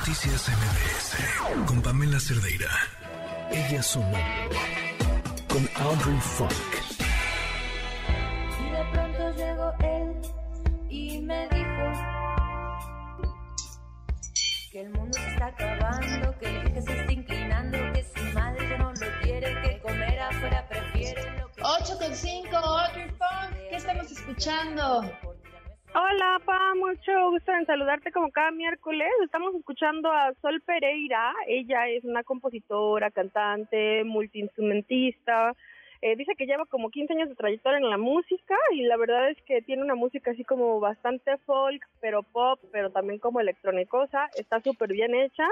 Noticias MBS con Pamela Cerdeira. Ella sonó con Audrey Funk. Y de pronto llegó él y me dijo que el mundo se está acabando, que el eje se está inclinando, que su madre ya no lo quiere, que comer afuera prefiere lo que 8 con 5, Audrey Funk, ¿qué estamos escuchando? Hola, Pa, mucho gusto en saludarte como cada miércoles. Estamos escuchando a Sol Pereira. Ella es una compositora, cantante, multiinstrumentista. Eh, dice que lleva como 15 años de trayectoria en la música y la verdad es que tiene una música así como bastante folk, pero pop, pero también como electrónicosa. Está súper bien hecha.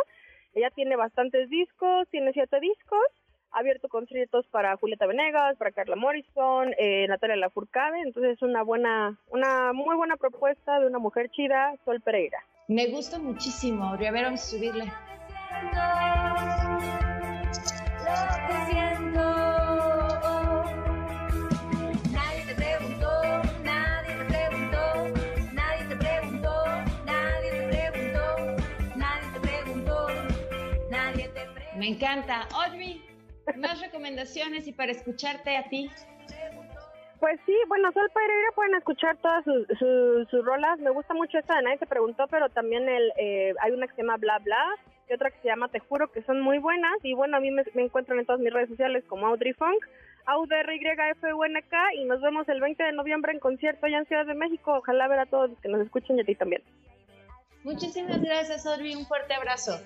Ella tiene bastantes discos, tiene siete discos ha abierto conciertos para Julieta Venegas, para Carla Morrison, eh, Natalia Lafourcade, entonces es una buena, una muy buena propuesta de una mujer chida, Sol Pereira. Me gusta muchísimo, Audrey. A ver, vamos a subirle. lo que siento. Nadie te preguntó, nadie te preguntó, nadie te preguntó, nadie te preguntó, nadie te preguntó, nadie te preguntó. Me encanta. Audrey, más recomendaciones y para escucharte a ti. Pues sí, bueno, Sol Pereira pueden escuchar todas sus, sus, sus rolas. Me gusta mucho esta de Nadie se preguntó, pero también el, eh, hay una que se llama Bla Bla y otra que se llama Te Juro, que son muy buenas. Y bueno, a mí me, me encuentran en todas mis redes sociales como Audrey Funk, AUDRYFUNK y nos vemos el 20 de noviembre en concierto allá en Ciudad de México. Ojalá ver a todos los que nos escuchen y a ti también. Muchísimas gracias, Audrey. Un fuerte abrazo.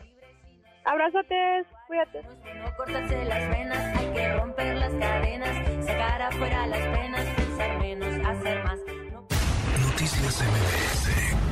Abrazotes, cuídate. No cortarse las venas, hay que romper las cadenas, sacar afuera las penas, pensar menos, hacer más. No Noticias MBS